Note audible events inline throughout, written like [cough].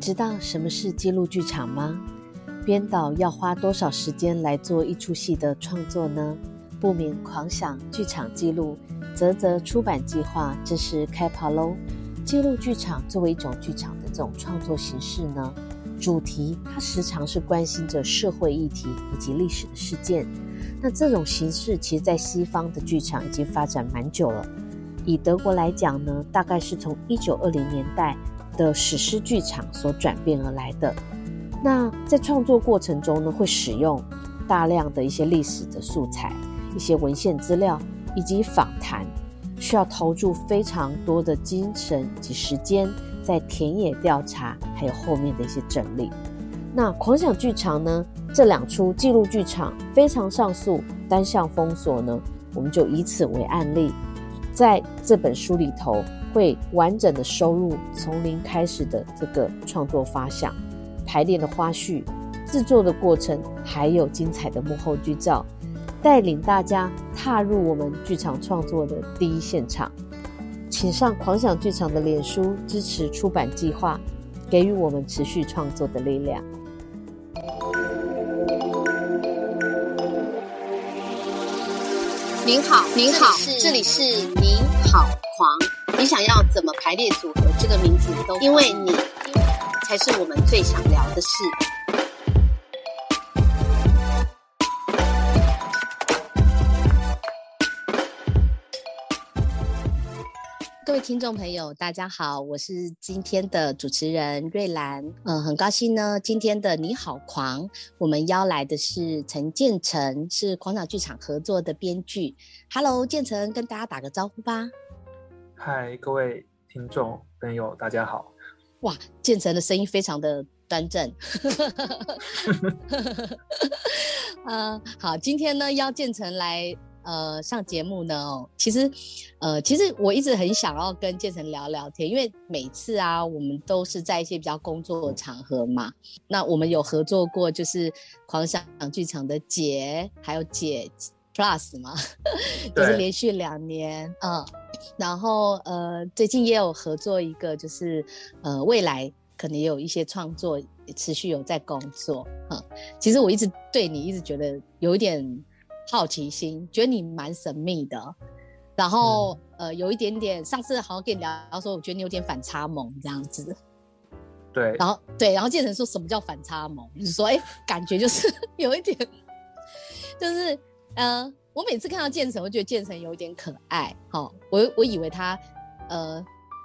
知道什么是记录剧场吗？编导要花多少时间来做一出戏的创作呢？不免狂想剧场记录，啧啧出版计划真是开跑喽！记录剧场作为一种剧场的这种创作形式呢，主题它时常是关心着社会议题以及历史的事件。那这种形式其实，在西方的剧场已经发展蛮久了。以德国来讲呢，大概是从一九二零年代的史诗剧场所转变而来的。那在创作过程中呢，会使用大量的一些历史的素材、一些文献资料以及访谈，需要投注非常多的精神及时间在田野调查，还有后面的一些整理。那狂想剧场呢，这两出记录剧场非常上诉单向封锁呢，我们就以此为案例。在这本书里头，会完整的收入从零开始的这个创作发想、排练的花絮、制作的过程，还有精彩的幕后剧照，带领大家踏入我们剧场创作的第一现场。请上狂想剧场的脸书支持出版计划，给予我们持续创作的力量。您好，您好，这里是您好狂。你想要怎么排列组合这个名字都，因为你才是我们最想聊的事。各位听众朋友，大家好，我是今天的主持人瑞兰。嗯，很高兴呢，今天的你好狂，我们邀来的是陈建成，是狂想剧场合作的编剧。Hello，建成，跟大家打个招呼吧。嗨，各位听众朋友，大家好。哇，建成的声音非常的端正。嗯，[laughs] [laughs] 好，今天呢，邀建成来。呃，上节目呢，哦，其实，呃，其实我一直很想要跟建成聊聊天，因为每次啊，我们都是在一些比较工作的场合嘛。那我们有合作过，就是狂想剧场的姐，还有姐 Plus 嘛，就是连续两年，嗯，然后呃，最近也有合作一个，就是呃，未来可能也有一些创作持续有在工作，嗯，其实我一直对你一直觉得有一点。好奇心，觉得你蛮神秘的，然后呃，有一点点，上次好像跟你聊说，我觉得你有点反差萌这样子。对，然后对，然后建成说什么叫反差萌？就是说，哎，感觉就是 [laughs] 有一点，就是呃，我每次看到建成，我觉得建成有一点可爱。哈，我我以为他呃，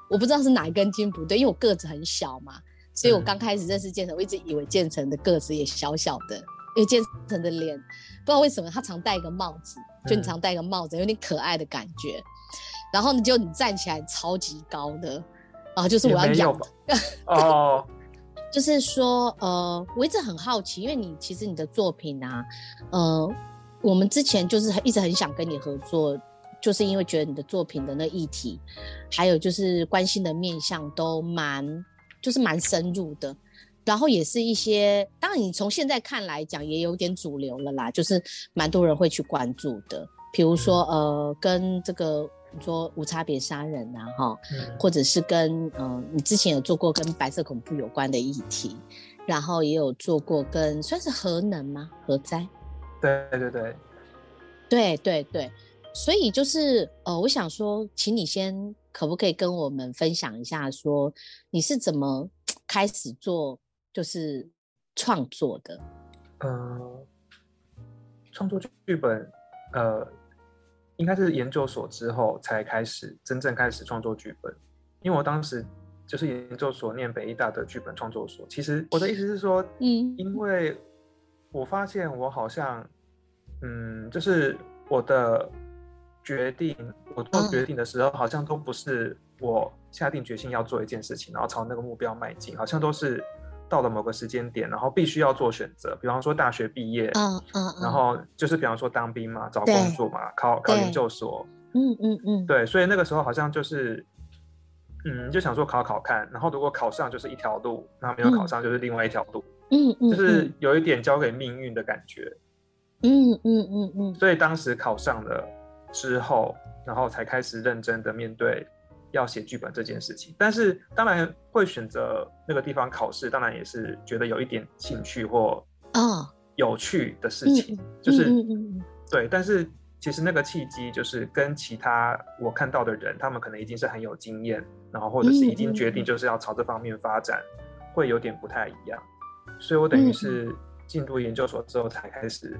我不知道是哪一根筋不对，因为我个子很小嘛，所以我刚开始认识建成，我一直以为建成的个子也小小的，因为建成的脸。不知道为什么他常戴一个帽子，就你常戴一个帽子，有点可爱的感觉。然后你就你站起来超级高的，然啊，就是我要养 [laughs] 哦。就是说，呃，我一直很好奇，因为你其实你的作品啊，呃，我们之前就是一直很想跟你合作，就是因为觉得你的作品的那议题，还有就是关心的面向都蛮，就是蛮深入的。然后也是一些，当然你从现在看来讲也有点主流了啦，就是蛮多人会去关注的。比如说，呃，跟这个说无差别杀人啊，哈，或者是跟呃，你之前有做过跟白色恐怖有关的议题，然后也有做过跟算是核能吗？核灾？对对对，对对对。所以就是呃，我想说，请你先可不可以跟我们分享一下，说你是怎么开始做？就是创作的，呃，创作剧本，呃，应该是研究所之后才开始真正开始创作剧本。因为我当时就是研究所念北医大的剧本创作所。其实我的意思是说，嗯，因为我发现我好像，嗯，就是我的决定，我做决定的时候，好像都不是我下定决心要做一件事情，然后朝那个目标迈进，好像都是。到了某个时间点，然后必须要做选择，比方说大学毕业，嗯嗯，然后就是比方说当兵嘛，找工作嘛，考考研究所，嗯嗯嗯，对，所以那个时候好像就是，嗯，就想说考考看，然后如果考上就是一条路，那没有考上就是另外一条路，嗯嗯，就是有一点交给命运的感觉，嗯嗯嗯嗯，所以当时考上了之后，然后才开始认真的面对要写剧本这件事情。但是当然会选择那个地方考试，当然也是觉得有一点兴趣或哦，有趣的事情，就是、嗯嗯嗯嗯对。但是其实那个契机就是跟其他我看到的人，他们可能已经是很有经验，然后或者是已经决定就是要朝这方面发展，会有点不太一样。所以我等于是进入研究所之后才开始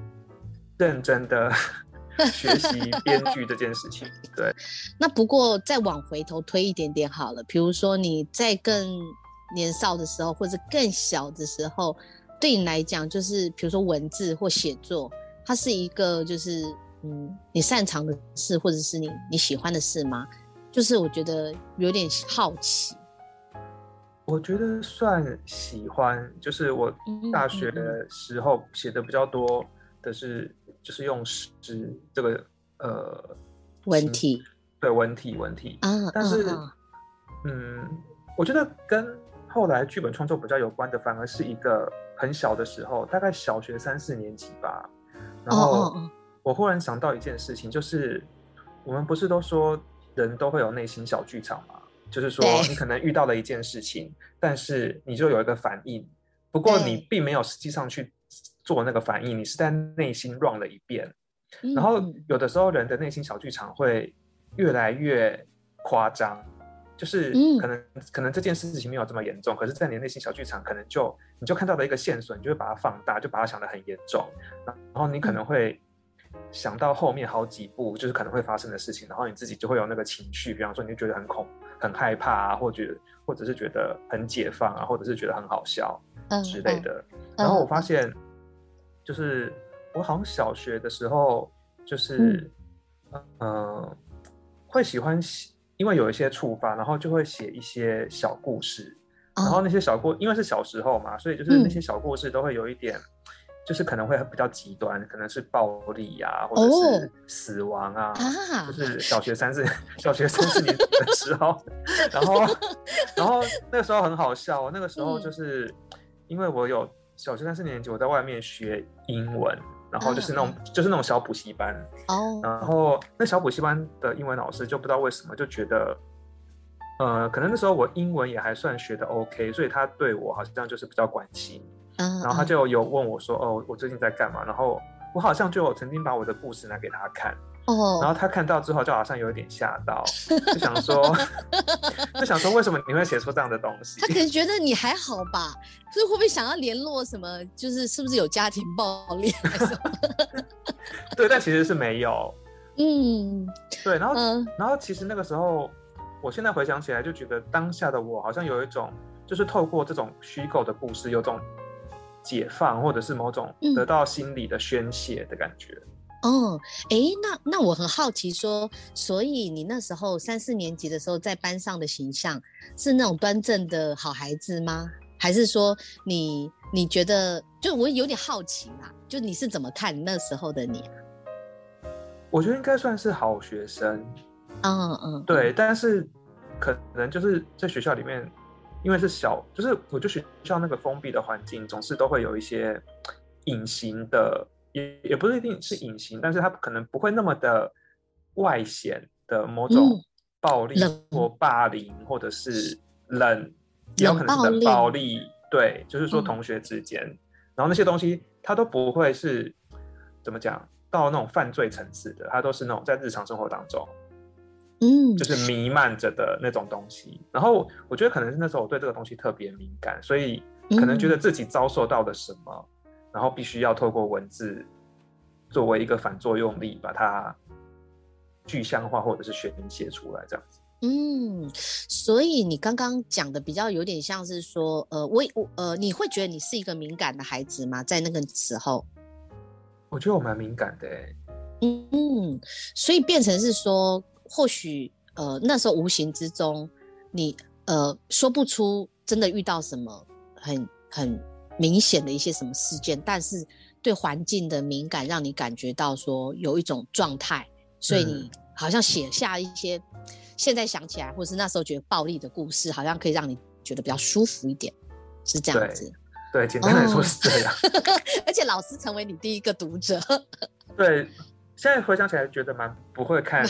认真的 [laughs] 学习编剧这件事情。对，[laughs] 那不过再往回头推一点点好了，比如说你在更年少的时候，或者更小的时候，对你来讲，就是比如说文字或写作，它是一个就是嗯你擅长的事，或者是你你喜欢的事吗？就是我觉得有点好奇。我觉得算喜欢，就是我嗯大学的时候写的比较多的是，就是用诗这个呃文体对文体文体，啊，但是嗯，我觉得跟后来剧本创作比较有关的，反而是一个很小的时候，大概小学三四年级吧。然哦后我忽然想到一件事情，就是我们不是都说人都会有内心小剧场吗？就是说你可能遇到了一件事情，但是你就有一个反应，不 [laughs] 过你并没有实际上去做那个反应，你是在内心 run 了一遍。嗯然后嗯有的时候人的内心小剧场会越来越夸张，就是嗯可能、可能这件事情没有这么严重，可是，在你的内心小剧场，可能就你就看到了一个线索，你就会把它放大，就把它想得很严重，然后你可嗯能会想到后面好几步，就是可能会发生的事情，然后你自己就会有那个情绪，比方说你就觉得很恐、很害怕啊，或者或者是觉得很解放啊，或者是觉得很好笑，嗯之类。的。嗯然后我发嗯现，就是我好像小学的时候，就是嗯、呃会喜欢写，因为有一些触发，然后就会写一些小故事。然后哦。那些小故，因为是小时候嘛，所以就是那嗯。些小故事都会有一点，就是可能会比较极端，可能是暴力呀、或者哦是死亡啊，啊就是。小学三四 [laughs] 小学三四年级的时候，然后然后那个时候很好笑哦，那个时候嗯。就是因为我有小学三四年级，我在外面学英文，然后就是那种、嗯就是那种小补习班，哦。然后那小补习班的英文老师就不知道为什么就觉得，呃，可能那时候我英文也还算学的 OK，所以他对我好像就是比较关心，嗯，然后他嗯。就有问我说，哦，我最近在干嘛？然后我好像就有曾经把我的故事拿给他看，然哦后他看到之后就好像有一点吓到，就想说，[laughs] 就想说为什么你会写出这样的东西他？可能觉得你还好吧，所以会不会想要联络什么？就是是不是有家庭暴力？[laughs] 对，但其实是没有。嗯对，然后嗯然后其实那个时候，我现在回想起来，就觉得当下的我好像有一种，就是透过这种虚构的故事，有种解放，或者是某种嗯得到心理的宣泄的感觉。哦，诶，那那我很好奇说，所以你那时候三四年级的时候，在班上的形象是那种端正的好孩子吗？还是说你你觉得，就我有点好奇啦，就你是怎么看那时候的你啊？我觉得应该算是好学生，嗯嗯，对，但是可能就是在学校里面，因为是小，就是我觉得学校那个封闭的环境，总是都会有一些隐形的，也也不是一定是隐形，但是它可能不会那么的外显的某种嗯暴力或霸凌，或者是冷，也有可能是冷冷暴力，对，就是说嗯同学之间，然后那些东西它都不会是怎么讲到那种犯罪层次的，它都是那种在日常生活当中。嗯就是弥漫着的那种东西。然后我觉得可能是那时候我对这个东西特别敏感，所以可能觉得自己遭受到了什么，然后必须要透过文字作为一个反作用力，把它具象化或者是宣泄出来，这样子。嗯，所以你刚刚讲的比较有点像是说，呃，我我呃，你会觉得你是一个敏感的孩子吗？在那个时候，我觉得我蛮敏感的、欸，嗯，所以变成是说，或许呃那时候无形之中，你呃说不出真的遇到什么很很明显的一些什么事件，但是对环境的敏感让你感觉到说有一种状态，所以你好像写下一些现在想起来，或是那时候觉得暴力的故事，好像可以让你觉得比较舒服一点，是这样子。对，简单来说哦是这样。[laughs] 而且老师成为你第一个读者，[laughs] 对，现在回想起来觉得蛮不会看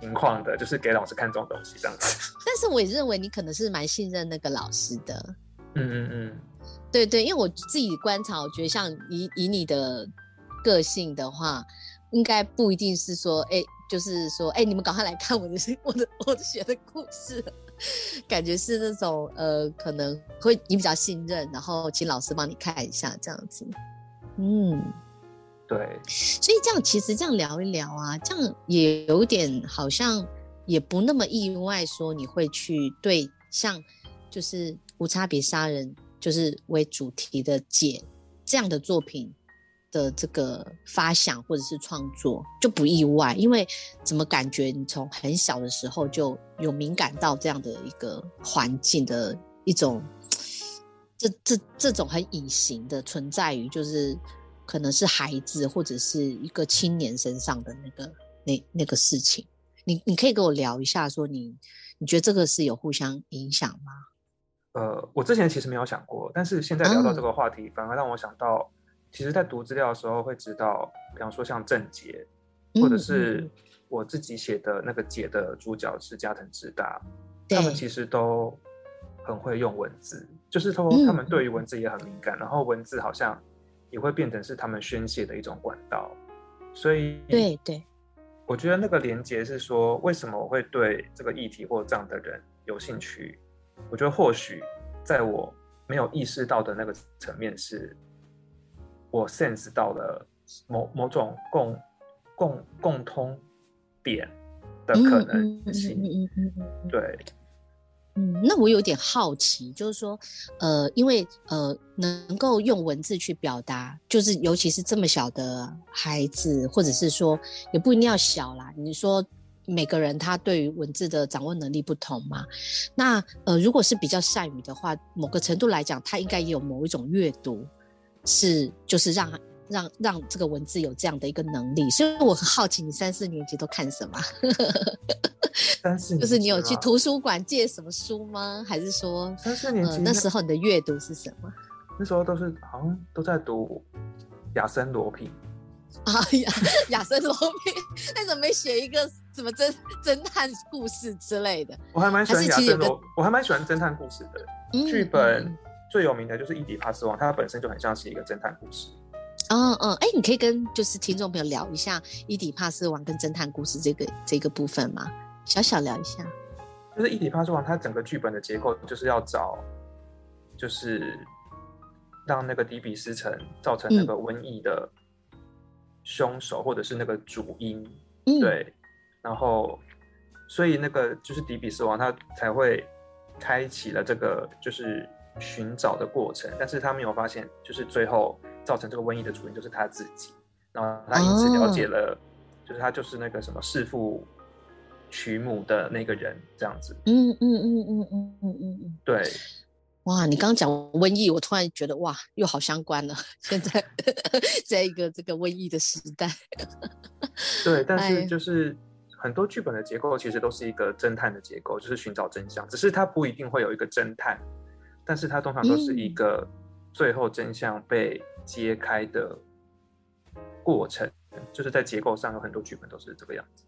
情况的，就是给老师看这种东西这样子。[laughs] 但是我也认为你可能是蛮信任那个老师的。嗯嗯嗯，对对，因为我自己观察，我觉得像以以你的个性的话，应该不一定是说，哎，就是说，哎，你们赶快来看我的 [laughs] 我的我的写的故事，感觉是那种呃，可能会你比较信任，然后请老师帮你看一下这样子。嗯，对。所以这样其实这样聊一聊啊，这样也有点好像也不那么意外，说你会去对像就是无差别杀人就是为主题的解这样的作品。的这个发想或者是创作就不意外，因为怎么感觉你从很小的时候就有敏感到这样的一个环境的一种，这这这种很隐形的存在于就是可能是孩子或者是一个青年身上的那个那那个事情，你你可以跟我聊一下，说你你觉得这个是有互相影响吗？呃，我之前其实没有想过，但是现在聊到这个话题，反而让我想到。其实，在读资料的时候会知道，比方说像郑杰，或者是我自己写的那个姐的主角是加藤直大，他们其实都很会用文字，就是说他们对于文字也很敏感，然后文字好像也会变成是他们宣泄的一种管道。所以，对对，我觉得那个连接是说，为什么我会对这个议题或这样的人有兴趣？我觉得或许在我没有意识到的那个层面是。我 sense 到了某某种共共共通点的可能性，对，嗯，那我有点好奇，就是说，呃，因为呃，能够用文字去表达，就是尤其是这么小的孩子，或者是说，也不一定要小啦。你说每个人他对于文字的掌握能力不同嘛？那呃，如果是比较善于的话，某个程度来讲，他应该也有某一种阅读。是，就是让让让这个文字有这样的一个能力，所以我很好奇，你三四年级都看什么？[laughs] 三四就是你有去图书馆借什么书吗？还是说三四年级那时候你的阅读是什么？那时候都是好像都在读亚森罗平啊，亚亚森罗平，[laughs] [laughs] 那怎么没写一个什么侦 [laughs] 侦探故事之类的？我还蛮喜欢亚森罗，我还蛮喜欢侦探故事的剧本。最有名的就是《伊底帕斯王》，它本身就很像是一个侦探故事。嗯嗯，哎，你可以跟就是听众朋友聊一下《伊底帕斯王》跟侦探故事这个这个部分吗？小小聊一下。就是《伊底帕斯王》，它整个剧本的结构就是要找，就是让那个底比斯城造成那个瘟疫的凶手，或者是那个主因。对。然后，所以那个就是迪比斯王，他才会开启了这个就是。寻找的过程，但是他没有发现，就是最后造成这个瘟疫的主因就是他自己，然后他因此了解了，就是他就是那个什么弑父娶母的那个人，这样子。嗯嗯嗯嗯嗯嗯嗯，对。哇，你刚刚讲瘟疫，我突然觉得哇，又好相关了。现在 [laughs] 在一个这个瘟疫的时代。[laughs] 对，但是就是很多剧本的结构其实都是一个侦探的结构，就是寻找真相，只是它不一定会有一个侦探。但是它通常都是一个最后真相被揭开的过程，就是在结构上有很多剧本都是这个样子。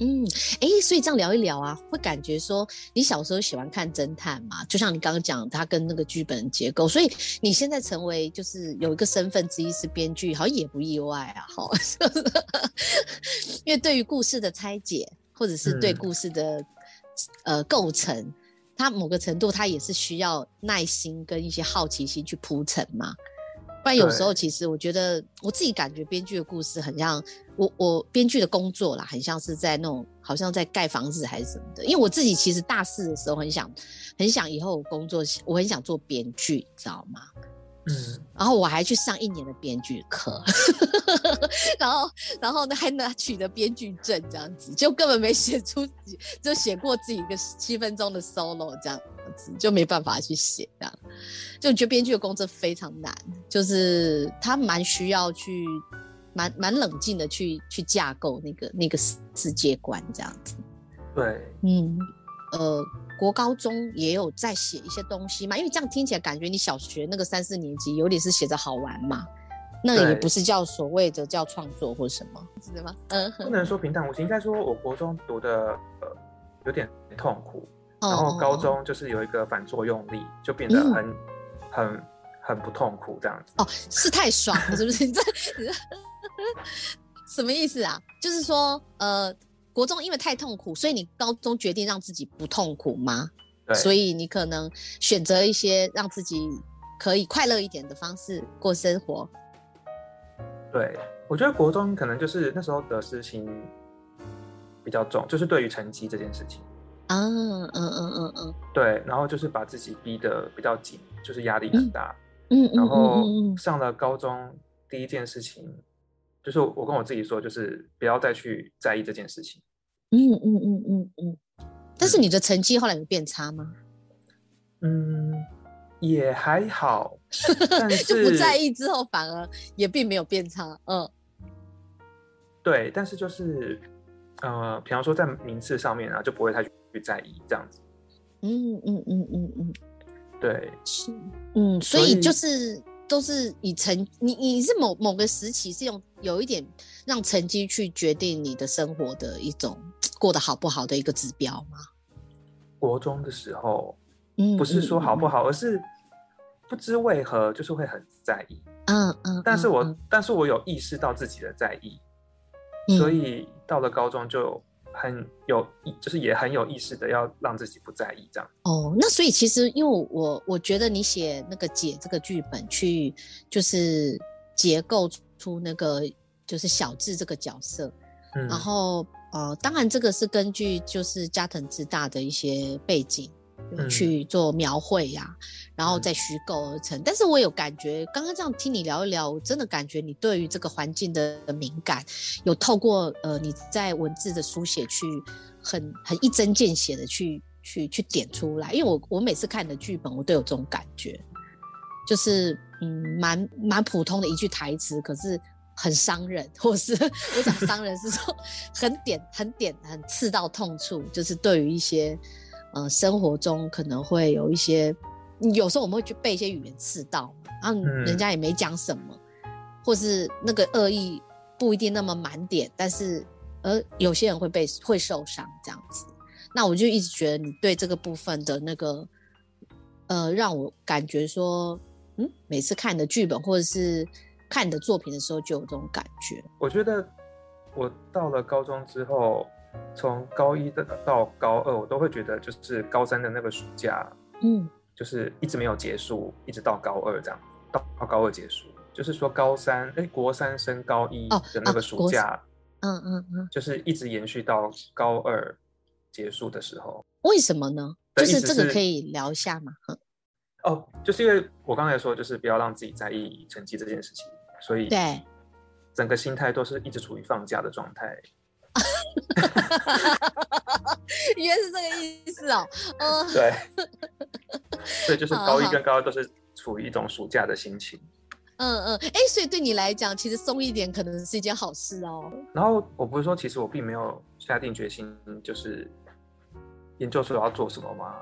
嗯，哎，所以这样聊一聊啊，会感觉说你小时候喜欢看侦探嘛？就像你刚刚讲，它跟那个剧本结构，所以你现在成为就是有一个身份之一是编剧，好像也不意外啊，哈。[laughs] 因为对于故事的拆解，或者是对故事的呃构成。它某个程度，它也是需要耐心跟一些好奇心去铺陈嘛。不然有时候，其实我觉得我自己感觉编剧的故事很像我我编剧的工作啦，很像是在那种好像在盖房子还是什么的。因为我自己其实大四的时候很想很想以后工作，我很想做编剧，你知道吗？嗯，然后我还去上一年的编剧课，[laughs] 然后然后呢还拿取得编剧证，这样子就根本没写出，就写过自己一个七分钟的 solo 这样子，就没办法去写这样，就觉得编剧的工作非常难，就是他蛮需要去蛮蛮冷静的去去架构那个那个世界观这样子。对，嗯，呃。国高中也有在写一些东西嘛？因为这样听起来感觉你小学那个三四年级有点是写着好玩嘛，那也不是叫所谓的叫创作或什么，是吗？嗯，不能说平淡无奇，应该说我国中读的呃有点痛苦，然然后高中就是有一个反作用力，就变得嗯很、很很不痛苦这样子。哦，是太爽了，是不是？[laughs] 你这你这 [laughs] 什么意思啊？就是说，呃，国中因为太痛苦，所以你高中决定让自己不痛苦吗？对，所以以你可能选择一些让自己可以快乐一点的方式过生活。对我觉得国中可能就是那时候得失心比较重，就是对于成绩这件事情。啊，嗯嗯嗯嗯对，然后就是把自己逼得比较紧，就是压力很大。嗯嗯嗯然后嗯嗯上了高中，第一件事情就是我跟我自己说，就是不要再去在意这件事情。嗯嗯嗯嗯嗯。但是你的成绩后来有变差吗？嗯，也还好，[laughs] 但是就不在意之后，反而也并没有变差。嗯对，但是就是呃，比方说在名次上面啊，就不会太去在意这样子。嗯嗯嗯嗯嗯。对，是，嗯，所所以以就是都是以成你你是某某个时期是用有一点让成绩去决定你的生活的一种过得好不好的一个指标吗？国中的时候嗯，不是说好不好，好，而是不知为何就是会很在意。嗯嗯，但是我，但是我有意识到自己的在意，嗯所以到了高中就很有意，就是也很有意识的要让自己不在意这样。哦，那所以其实因为我我觉得你写那个解这个剧本去就是结构出那个就是小智这个角色，嗯，然后呃，当然这个是根据就是加藤之大的一些背景有嗯去做描绘呀、然后再虚构而成。但是我有感觉，刚刚这样听你聊一聊，我真的感觉你对于这个环境的敏感，有透过呃你在文字的书写去很很一针见血的去去去点出来。因为我我每次看你的剧本，我都有这种感觉，就是嗯蛮蛮普通的一句台词，可是。很伤人，或是我讲伤人是说 [laughs] 很点、很点、很刺到痛处，就是对于一些呃生活中可能会有一些，有时候我们会去被一些语言刺到嘛，然后嗯人家也没讲什么，或是那个恶意不一定那么满点，但是而有些人会被会受伤这样子。那我就一直觉得你对这个部分的那个呃，让我感觉说，嗯，每次看你的剧本或者是看你的作品的时候，就有这种感觉。我觉得我到了高中之后，从高一的到高二，我都会觉得就是高三的那个暑假，嗯就是一直没有结束，一直到高二这样，到到高二结束。就是说高三，哎，国三升高一哦的那个暑假，嗯嗯嗯，就是一直延续到高二结束的时候。为什么呢？就是这个可以聊一下吗？嗯哦，就是因为我刚才说，就是不要让自己在意成绩这件事情，所以对，整个心态都是一直处于放假的状态。[laughs] 原来是这个意思哦。[laughs] 嗯，对，[laughs] 所以就是高一跟高二都是处于一种暑假的心情。嗯嗯，哎，所以对你来讲，其实松一点可能是一件好事哦。然后我不是说，其实我并没有下定决心，就是研究所要做什么吗？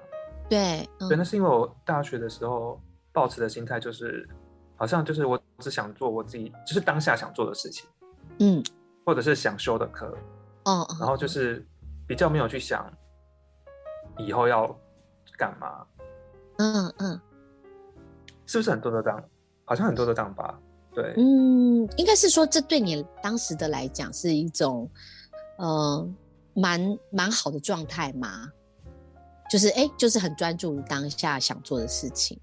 对，嗯对，那是因为我大学的时候抱持的心态就是，好像就是我只想做我自己，就是当下想做的事情，嗯或者是想修的课，哦，然后就是比较没有去想以后要干嘛，嗯嗯是不是很多都这样？好像很多都这样吧？对，嗯，应该是说这对你当时的来讲是一种呃蛮蛮好的状态嘛，就是哎，就是很专注于当下想做的事情。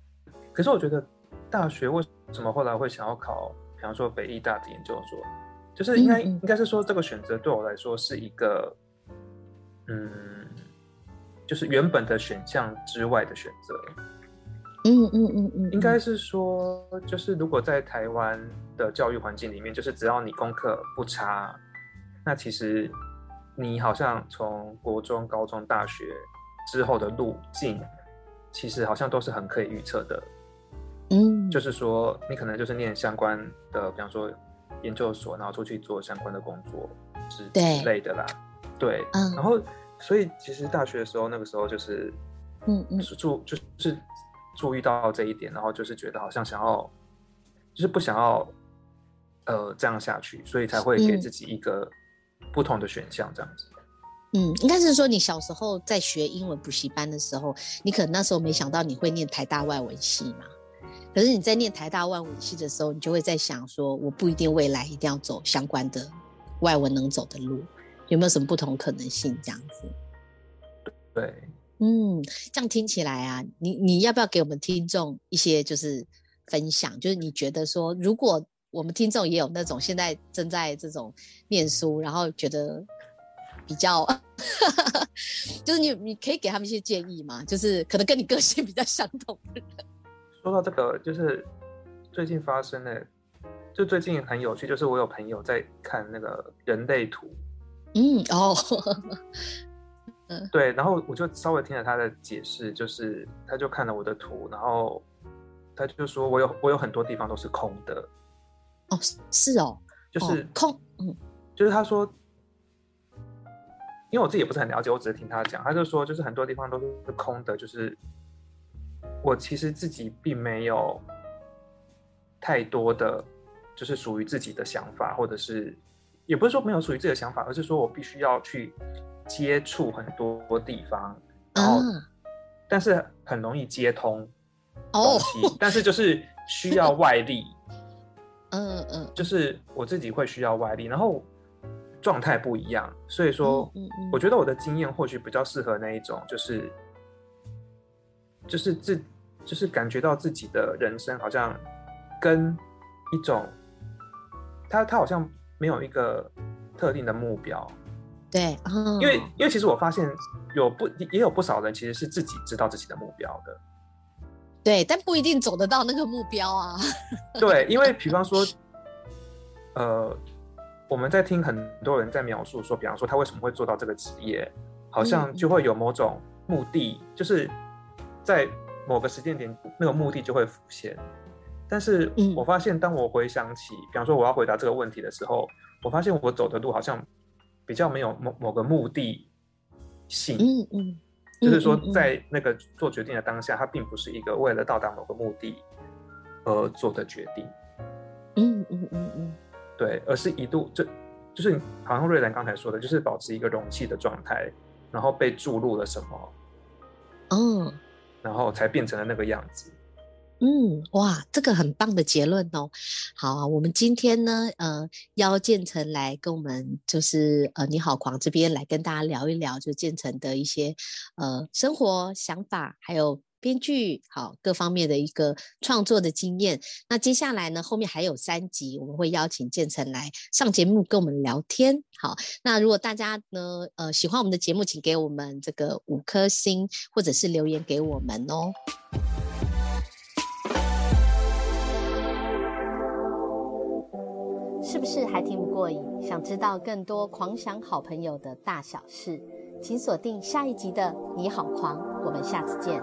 可是我觉得大学为什么后来会想要考，比方说北艺大的研究所，就是应该、应该是说这个选择对我来说是一个，嗯，就是原本的选项之外的选择。嗯嗯嗯嗯，应该是说，就是如果在台湾的教育环境里面，就是只要你功课不差，那其实你好像从国中、高中、大学之后的路径，其实好像都是很可以预测的。嗯，就是说，你可能就是念相关的，比方说研究所，然后出去做相关的工作之之类的啦。对，嗯然后所以其实大学的时候，那个时候就是嗯嗯是注就是注意到这一点，然后就是觉得好像想要，就是不想要呃这样下去，所以才会给自己一个不同的选项这样子。嗯，应该是说你小时候在学英文补习班的时候，你可能那时候没想到你会念台大外文系嘛。可是你在念台大外文系的时候，你就会在想说，我不一定未来一定要走相关的外文能走的路，有没有什么不同可能性？这样子。对，嗯，这样听起来啊，你你要不要给我们听众一些就是分享？就是你觉得说，如果我们听众也有那种现在正在这种念书，然后觉得比较，[laughs] 就是你你可以给他们一些建议吗？就是可能跟你个性比较相同的人。说到这个，就是最近发生的，就最近很有趣，就是我有朋友在看那个人类图，嗯哦，嗯对，然后我就稍微听了他的解释，就是他就看了我的图，然后他就说我有我有很多地方都是空的，哦是哦，就是空，嗯，就是他说，因为我自己也不是很了解，我只是听他讲，他就说就是很多地方都是空的，就是。我其实自己并没有太多的，就是属于自己的想法，或者是也不是说没有属于自己的想法，而是说我必须要去接触很多地方，然后但是很容易接通东西，但是就是需要外力，[laughs] 嗯嗯，就是我自己会需要外力，然后状态不一样，所以说，我觉得我的经验或许比较适合那一种，就是就是自。就是感觉到自己的人生好像跟一种，他他好像没有一个特定的目标，对，因为因为其实我发现有不也有不少人其实是自己知道自己的目标的，对，但不一定走得到那个目标啊。[laughs] 对，因为比方说，呃，我们在听很多人在描述说，比方说他为什么会做到这个职业，好像就会有某种目的，就是在。某个时间点，那个目的就会浮现。但是我发现，当我回想起，比方说我要回答这个问题的时候，我发现我走的路好像比较没有某某个目的性。嗯嗯，就是说，在那个做决定的当下，它并不是一个为了到达某个目的而做的决定。嗯嗯嗯嗯，对，而是一度就就是好像瑞兰刚才说的，就是保持一个容器的状态，然后被注入了什么。哦。然后才变成了那个样子。嗯，哇，这个很棒的结论哦。好，我们今天呢，呃，邀建成来跟我们，就是呃，你好狂这边来跟大家聊一聊，就建成的一些呃生活想法，还有。编剧好，各方面的一个创作的经验。那接下来呢，后面还有三集，我们会邀请建成来上节目跟我们聊天。好，那如果大家呢，呃，喜欢我们的节目，请给我们这个五颗星，或者是留言给我们哦。是不是还听不过瘾？想知道更多狂想好朋友的大小事，请锁定下一集的《你好狂》，我们下次见。